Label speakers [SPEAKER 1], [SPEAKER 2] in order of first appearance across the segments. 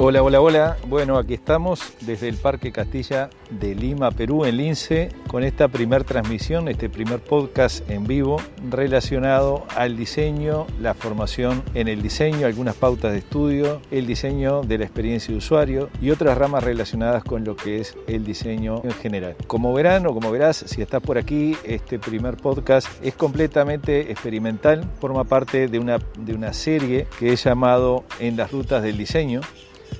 [SPEAKER 1] Hola, hola, hola. Bueno, aquí estamos desde el Parque Castilla de Lima, Perú, en Lince, con esta primer transmisión, este primer podcast en vivo relacionado al diseño, la formación en el diseño, algunas pautas de estudio, el diseño de la experiencia de usuario y otras ramas relacionadas con lo que es el diseño en general. Como verán o como verás, si estás por aquí, este primer podcast es completamente experimental, forma parte de una, de una serie que he llamado En las rutas del diseño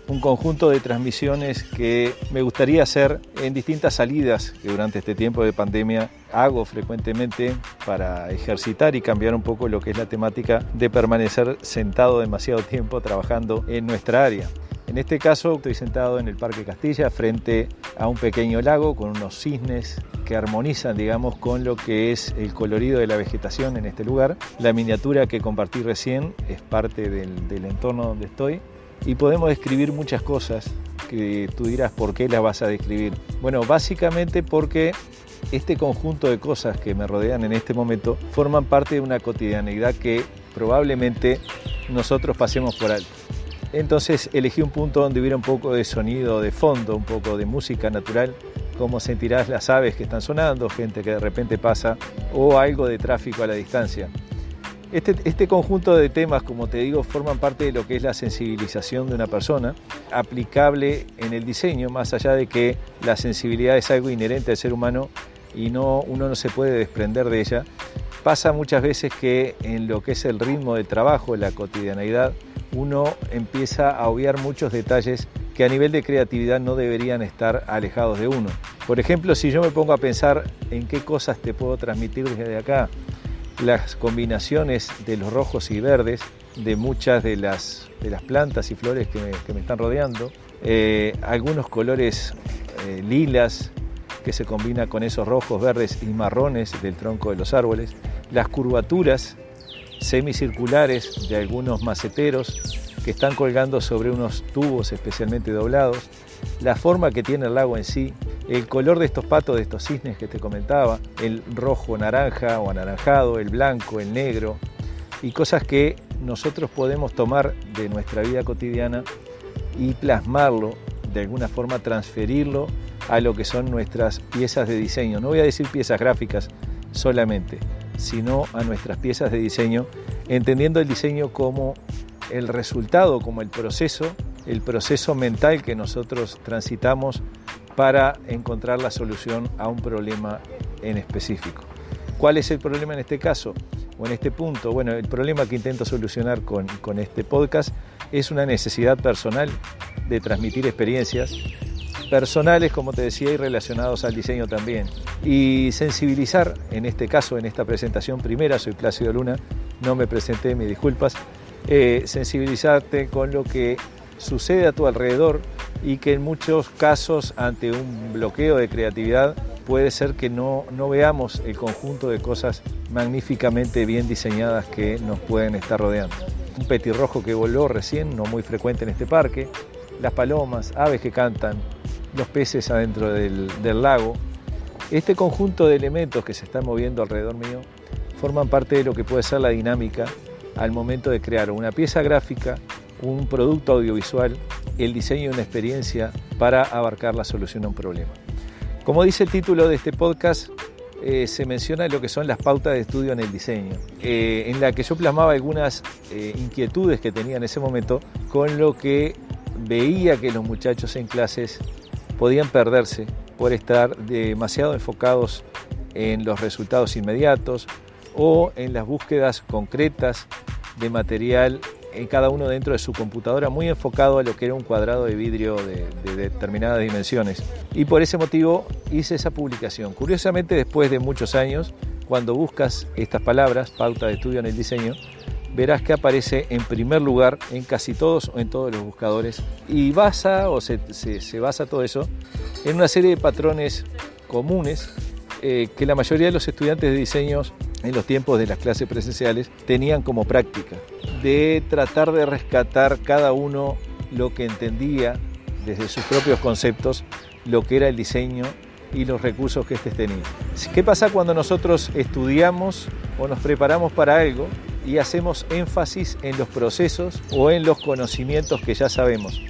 [SPEAKER 1] un conjunto de transmisiones que me gustaría hacer en distintas salidas que durante este tiempo de pandemia hago frecuentemente para ejercitar y cambiar un poco lo que es la temática de permanecer sentado demasiado tiempo trabajando en nuestra área. En este caso estoy sentado en el Parque Castilla frente a un pequeño lago con unos cisnes que armonizan, digamos, con lo que es el colorido de la vegetación en este lugar. La miniatura que compartí recién es parte del, entorno donde estoy y podemos describir muchas cosas que tú dirás, ¿por qué las vas a describir? Bueno, básicamente porque este conjunto de cosas que me rodean en este momento forman parte de una cotidianeidad que probablemente nosotros pasemos por alto. Entonces elegí un punto donde hubiera un poco de sonido de fondo, un poco de música natural, como sentirás las aves que están sonando, gente que de repente pasa o algo de tráfico a la distancia. Este, este, conjunto de temas, como te digo, forman parte de lo que es la sensibilización de una persona, aplicable en el diseño, más allá de que la sensibilidad es algo inherente al ser humano y no, uno no se puede desprender de ella. Pasa muchas veces que en lo que es el ritmo de trabajo, la cotidianeidad, uno empieza a obviar muchos detalles que a nivel de creatividad no deberían estar alejados de uno. Por ejemplo, si yo me pongo a pensar en qué cosas te puedo transmitir desde acá, las combinaciones de los rojos y verdes de muchas de las, de las plantas y flores que me, están rodeando, eh, algunos colores eh, lilas que se combinan con esos rojos, verdes y marrones del tronco de los árboles, las curvaturas semicirculares de algunos maceteros que están colgando sobre unos tubos especialmente doblados, la forma que tiene el lago en sí, el color de estos patos, de estos cisnes que te comentaba, el rojo, naranja o anaranjado, el blanco, el negro, y cosas que nosotros podemos tomar de nuestra vida cotidiana y plasmarlo, de alguna forma transferirlo a lo que son nuestras piezas de diseño. No voy a decir piezas gráficas solamente, sino a nuestras piezas de diseño, entendiendo el diseño como el resultado, como el proceso, el proceso mental que nosotros transitamos para encontrar la solución a un problema en específico. ¿Cuál es el problema en este caso o en este punto? Bueno, el problema que intento solucionar con, con este podcast es una necesidad personal de transmitir experiencias personales, como te decía, y relacionados al diseño también. Y sensibilizar, en este caso, en esta presentación primera, soy Plácido Luna, no me presenté, mis disculpas, eh, sensibilizarte con lo que sucede a tu alrededor y que en muchos casos ante un bloqueo de creatividad puede ser que no, no veamos el conjunto de cosas magníficamente bien diseñadas que nos pueden estar rodeando. Un petirrojo que voló recién, no muy frecuente en este parque, las palomas, aves que cantan, los peces adentro del, del lago. Este conjunto de elementos que se están moviendo alrededor mío forman parte de lo que puede ser la dinámica al momento de crear una pieza gráfica un producto audiovisual, el diseño de una experiencia para abarcar la solución a un problema. Como dice el título de este podcast, eh, se menciona lo que son las pautas de estudio en el diseño, eh, en la que yo plasmaba algunas eh, inquietudes que tenía en ese momento con lo que veía que los muchachos en clases podían perderse por estar demasiado enfocados en los resultados inmediatos o en las búsquedas concretas de material cada uno dentro de su computadora, muy enfocado a lo que era un cuadrado de vidrio de, determinadas dimensiones. Y por ese motivo hice esa publicación. Curiosamente, después de muchos años, cuando buscas estas palabras, pauta de estudio en el diseño, verás que aparece en primer lugar en casi todos o en todos los buscadores y basa o se, basa todo eso en una serie de patrones comunes eh, que la mayoría de los estudiantes de diseños en los tiempos de las clases presenciales tenían como práctica de tratar de rescatar cada uno lo que entendía desde sus propios conceptos, lo que era el diseño y los recursos que éste tenía. ¿Qué pasa cuando nosotros estudiamos o nos preparamos para algo y hacemos énfasis en los procesos o en los conocimientos que ya sabemos?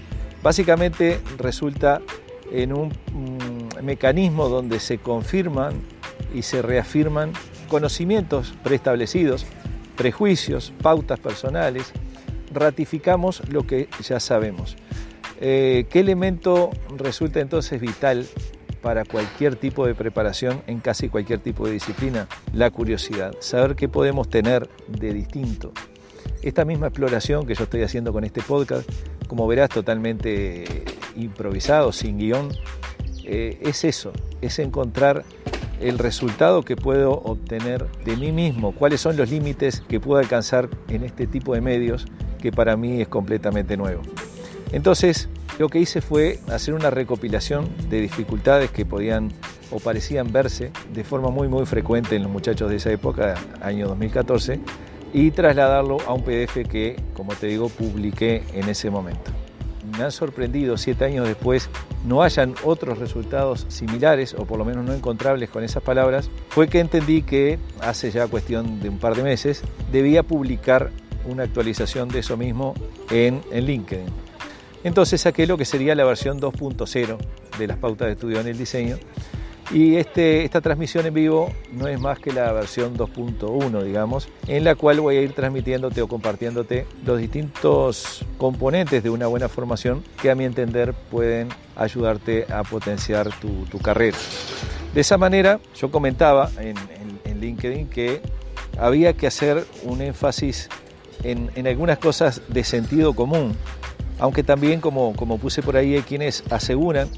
[SPEAKER 1] Básicamente resulta en un mecanismo donde se confirman y se reafirman conocimientos preestablecidos, prejuicios, pautas personales, ratificamos lo que ya sabemos. Eh, ¿Qué elemento resulta entonces vital para cualquier tipo de preparación en casi cualquier tipo de disciplina? La curiosidad, saber qué podemos tener de distinto. Esta misma exploración que yo estoy haciendo con este podcast, como verás totalmente improvisado, sin guion, eh, es eso, es encontrar el resultado que puedo obtener de mí mismo, cuáles son los límites que puedo alcanzar en este tipo de medios que para mí es completamente nuevo. Entonces, lo que hice fue hacer una recopilación de dificultades que podían o parecían verse de forma muy muy frecuente en los muchachos de esa época, año 2014, y trasladarlo a un PDF que, como te digo, publiqué en ese momento. Me han sorprendido siete años después no hayan otros resultados similares o por lo menos no encontrables con esas palabras, fue que entendí que hace ya cuestión de un par de meses debía publicar una actualización de eso mismo en, en LinkedIn. Entonces saqué lo que sería la versión 2.0 de las pautas de estudio en el diseño y este, esta transmisión en vivo no es más que la versión 2.1, digamos, en la cual voy a ir transmitiéndote o compartiéndote los distintos componentes de una buena formación que a mi entender pueden ayudarte a potenciar tu, carrera. De esa manera, yo comentaba en, LinkedIn que había que hacer un énfasis en, algunas cosas de sentido común, aunque también, como, como puse por ahí, hay quienes aseguran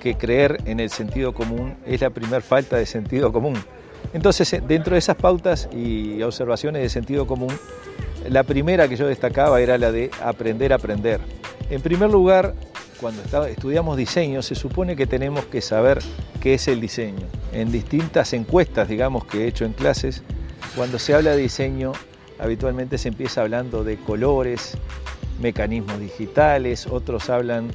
[SPEAKER 1] que creer en el sentido común es la primera falta de sentido común. Entonces, eh, dentro de esas pautas y observaciones de sentido común, la primera que yo destacaba era la de aprender a aprender. En primer lugar, cuando estudiamos diseño, se supone que tenemos que saber qué es el diseño. En distintas encuestas, digamos, que he hecho en clases, cuando se habla de diseño, habitualmente se empieza hablando de colores, mecanismos digitales, otros hablan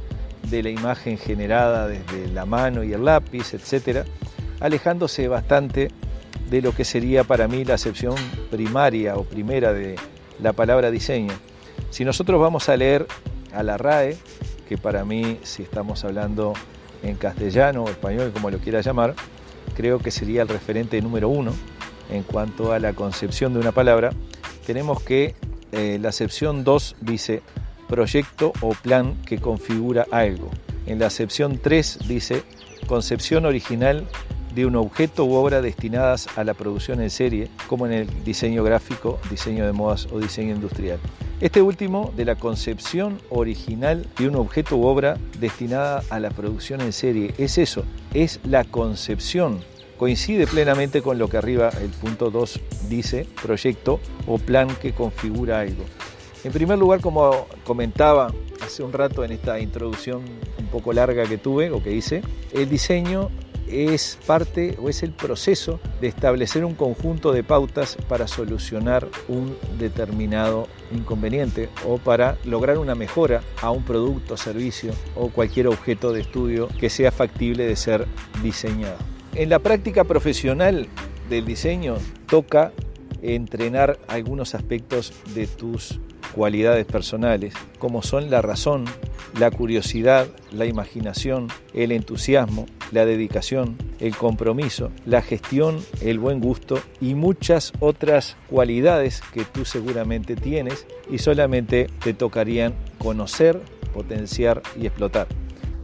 [SPEAKER 1] de la imagen generada desde la mano y el lápiz, etc., alejándose bastante de lo que sería para mí la acepción primaria o primera de la palabra diseño. Si nosotros vamos a leer a la RAE, que para mí, si estamos hablando en castellano o español, como lo quiera llamar, creo que sería el referente número uno en cuanto a la concepción de una palabra, tenemos que eh, la acepción 2 dice proyecto o plan que configura algo. En la acepción 3 dice concepción original de un objeto u obra destinadas a la producción en serie, como en el diseño gráfico, diseño de modas o diseño industrial. Este último, de la concepción original de un objeto u obra destinada a la producción en serie, es eso, es la concepción. Coincide plenamente con lo que arriba el punto 2 dice, proyecto o plan que configura algo. En primer lugar, como comentaba hace un rato en esta introducción un poco larga que tuve o que hice, el diseño es parte o es el proceso de establecer un conjunto de pautas para solucionar un determinado inconveniente o para lograr una mejora a un producto, servicio o cualquier objeto de estudio que sea factible de ser diseñado. En la práctica profesional del diseño toca entrenar algunos aspectos de tus cualidades personales, como son la razón, la curiosidad, la imaginación, el entusiasmo, la dedicación, el compromiso, la gestión, el buen gusto y muchas otras cualidades que tú seguramente tienes y solamente te tocarían conocer, potenciar y explotar.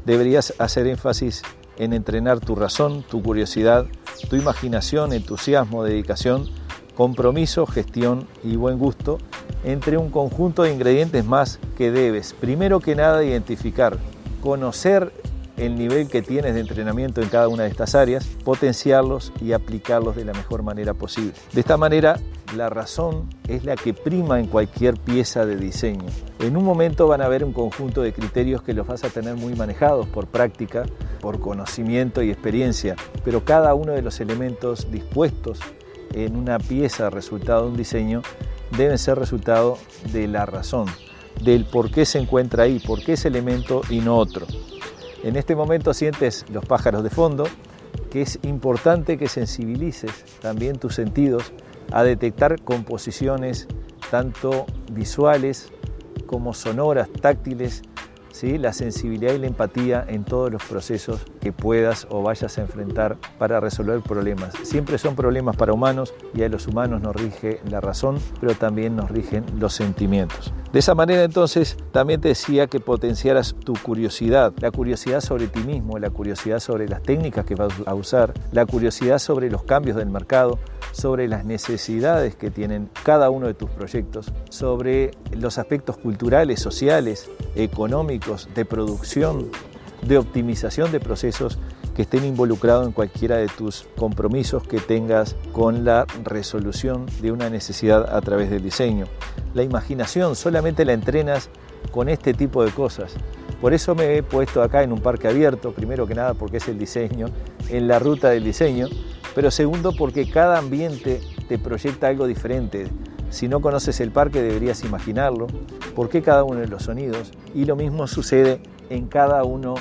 [SPEAKER 1] Deberías hacer énfasis en entrenar tu razón, tu curiosidad, tu imaginación, entusiasmo, dedicación, compromiso, gestión y buen gusto entre un conjunto de ingredientes más que debes, primero que nada, identificar, conocer el nivel que tienes de entrenamiento en cada una de estas áreas, potenciarlos y aplicarlos de la mejor manera posible. De esta manera, la razón es la que prima en cualquier pieza de diseño. En un momento van a haber un conjunto de criterios que los vas a tener muy manejados por práctica, por conocimiento y experiencia, pero cada uno de los elementos dispuestos en una pieza resultado de un diseño deben ser resultado de la razón, del por qué se encuentra ahí, por qué ese elemento y no otro. En este momento sientes los pájaros de fondo, que es importante que sensibilices también tus sentidos a detectar composiciones tanto visuales como sonoras, táctiles, ¿sí? la sensibilidad y la empatía en todos los procesos que puedas o vayas a enfrentar para resolver problemas. Siempre son problemas para humanos y a los humanos nos rige la razón, pero también nos rigen los sentimientos. De esa manera entonces también te decía que potenciaras tu curiosidad, la curiosidad sobre ti mismo, la curiosidad sobre las técnicas que vas a usar, la curiosidad sobre los cambios del mercado, sobre las necesidades que tienen cada uno de tus proyectos, sobre los aspectos culturales, sociales, económicos, de producción, de optimización de procesos que estén involucrados en cualquiera de tus compromisos que tengas con la resolución de una necesidad a través del diseño. La imaginación solamente la entrenas con este tipo de cosas. Por eso me he puesto acá en un parque abierto, primero que nada porque es el diseño, en la ruta del diseño, pero segundo porque cada ambiente te proyecta algo diferente. Si no conoces el parque deberías imaginarlo, por qué cada uno de los sonidos. Y lo mismo sucede en cada uno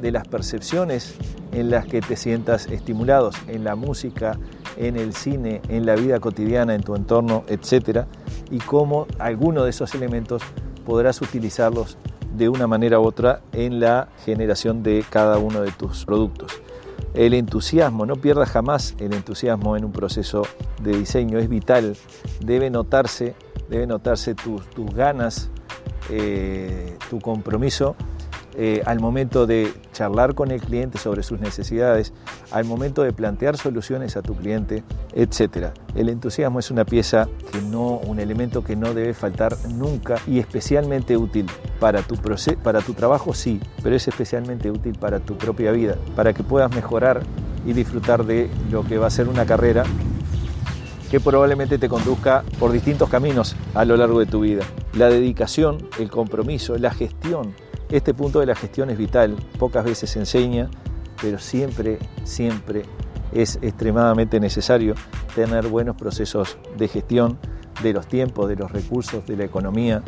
[SPEAKER 1] de las percepciones en las que te sientas estimulados, en la música, en el cine, en la vida cotidiana, en tu entorno, etc. Y cómo alguno de esos elementos podrás utilizarlos de una manera u otra en la generación de cada uno de tus productos. El entusiasmo, no pierdas jamás el entusiasmo en un proceso de diseño, es vital, debe notarse, debe notarse tus, tus ganas, eh, tu compromiso eh, al momento de charlar con el cliente sobre sus necesidades, al momento de plantear soluciones a tu cliente, etc. El entusiasmo es una pieza que no, un elemento que no debe faltar nunca y especialmente útil para tu, para tu trabajo, sí, pero es especialmente útil para tu propia vida, para que puedas mejorar y disfrutar de lo que va a ser una carrera que probablemente te conduzca por distintos caminos a lo largo de tu vida. La dedicación, el compromiso, la gestión este punto de la gestión es vital, pocas veces se enseña, pero siempre, siempre es extremadamente necesario tener buenos procesos de gestión de los tiempos, de los recursos, de la economía,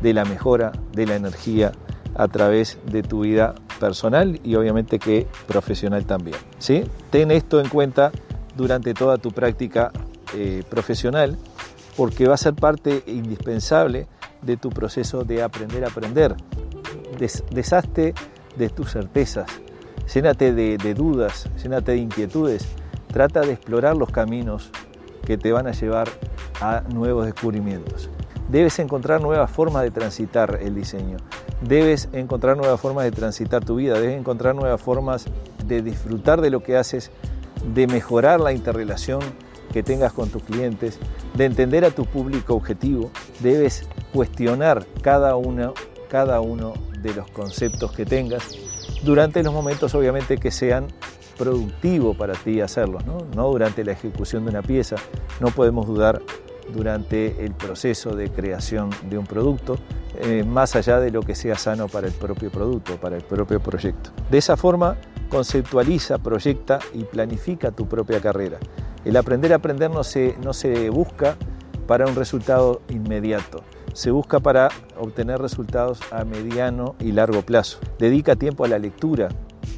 [SPEAKER 1] de la mejora, de la energía a través de tu vida personal y obviamente que profesional también. ¿sí? Ten esto en cuenta durante toda tu práctica eh, profesional porque va a ser parte indispensable de tu proceso de aprender a aprender deshazte de tus certezas, llénate de, de dudas, llénate de inquietudes, trata de explorar los caminos que te van a llevar a nuevos descubrimientos. Debes encontrar nuevas formas de transitar el diseño, debes encontrar nuevas formas de transitar tu vida, debes encontrar nuevas formas de disfrutar de lo que haces, de mejorar la interrelación que tengas con tus clientes, de entender a tu público objetivo, debes cuestionar cada uno, cada uno de los conceptos que tengas durante los momentos obviamente que sean productivos para ti hacerlos, ¿no? no durante la ejecución de una pieza, no podemos dudar durante el proceso de creación de un producto, eh, más allá de lo que sea sano para el propio producto, para el propio proyecto. De esa forma, conceptualiza, proyecta y planifica tu propia carrera. El aprender a aprender no se, no se busca para un resultado inmediato, se busca para obtener resultados a mediano y largo plazo. Dedica tiempo a la lectura,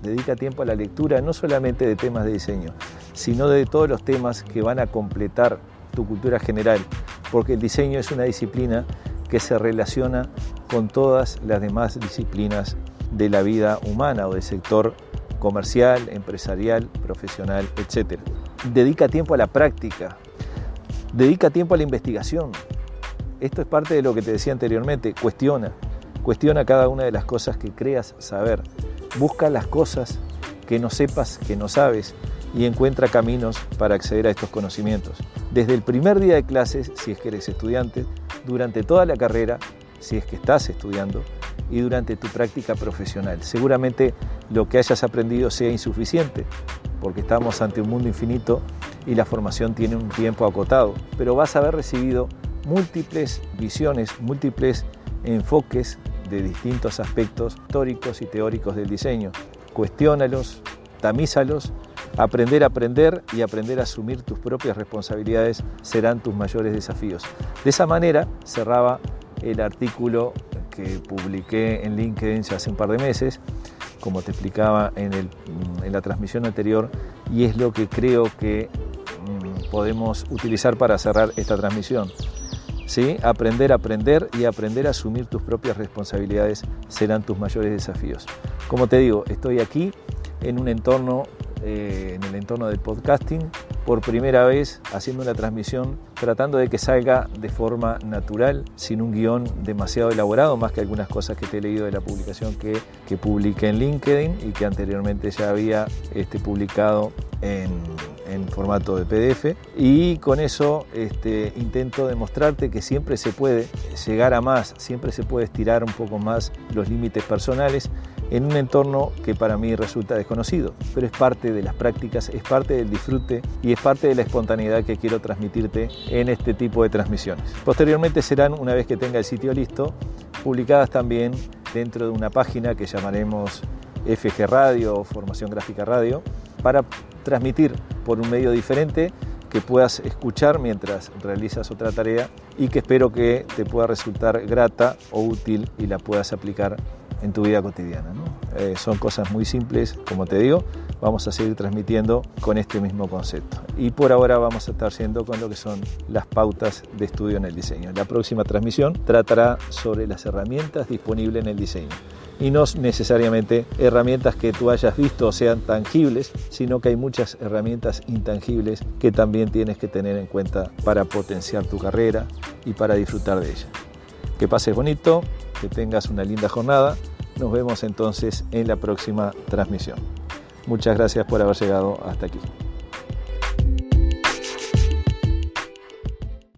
[SPEAKER 1] dedica tiempo a la lectura no solamente de temas de diseño, sino de todos los temas que van a completar tu cultura general, porque el diseño es una disciplina que se relaciona con todas las demás disciplinas de la vida humana o del sector comercial, empresarial, profesional, etc. Dedica tiempo a la práctica, dedica tiempo a la investigación, esto es parte de lo que te decía anteriormente, cuestiona, cuestiona cada una de las cosas que creas saber, busca las cosas que no sepas, que no sabes y encuentra caminos para acceder a estos conocimientos. Desde el primer día de clases, si es que eres estudiante, durante toda la carrera, si es que estás estudiando, y durante tu práctica profesional. Seguramente lo que hayas aprendido sea insuficiente, porque estamos ante un mundo infinito y la formación tiene un tiempo acotado, pero vas a haber recibido múltiples visiones, múltiples enfoques de distintos aspectos históricos y teóricos del diseño. Cuestiónalos, tamízalos, aprender a aprender y aprender a asumir tus propias responsabilidades serán tus mayores desafíos. De esa manera cerraba el artículo que publiqué en LinkedIn hace un par de meses, como te explicaba en, en la transmisión anterior, y es lo que creo que mm, podemos utilizar para cerrar esta transmisión ¿sí? Aprender a aprender y aprender a asumir tus propias responsabilidades serán tus mayores desafíos. Como te digo, estoy aquí en un entorno, eh, en el entorno del podcasting, por primera vez haciendo una transmisión tratando de que salga de forma natural, sin un guion demasiado elaborado, más que algunas cosas que te he leído de la publicación que, que publiqué en LinkedIn y que anteriormente ya había este, publicado en, en formato de PDF y con eso este, intento demostrarte que siempre se puede llegar a más, siempre se puede estirar un poco más los límites personales en un entorno que para mí resulta desconocido, pero es parte de las prácticas, es parte del disfrute y es parte de la espontaneidad que quiero transmitirte en este tipo de transmisiones. Posteriormente serán, una vez que tenga el sitio listo, publicadas también dentro de una página que llamaremos FG Radio o Formación Gráfica Radio para transmitir por un medio diferente que puedas escuchar mientras realizas otra tarea y que espero que te pueda resultar grata o útil y la puedas aplicar en tu vida cotidiana. Eh, son cosas muy simples, como te digo, vamos a seguir transmitiendo con este mismo concepto. Y por ahora vamos a estar siendo con lo que son las pautas de estudio en el diseño. La próxima transmisión tratará sobre las herramientas disponibles en el diseño y no necesariamente herramientas que tú hayas visto sean tangibles, sino que hay muchas herramientas intangibles que también tienes que tener en cuenta para potenciar tu carrera y para disfrutar de ella. Que pases bonito, que tengas una linda jornada. Nos vemos entonces en la próxima transmisión. Muchas gracias por haber llegado hasta aquí.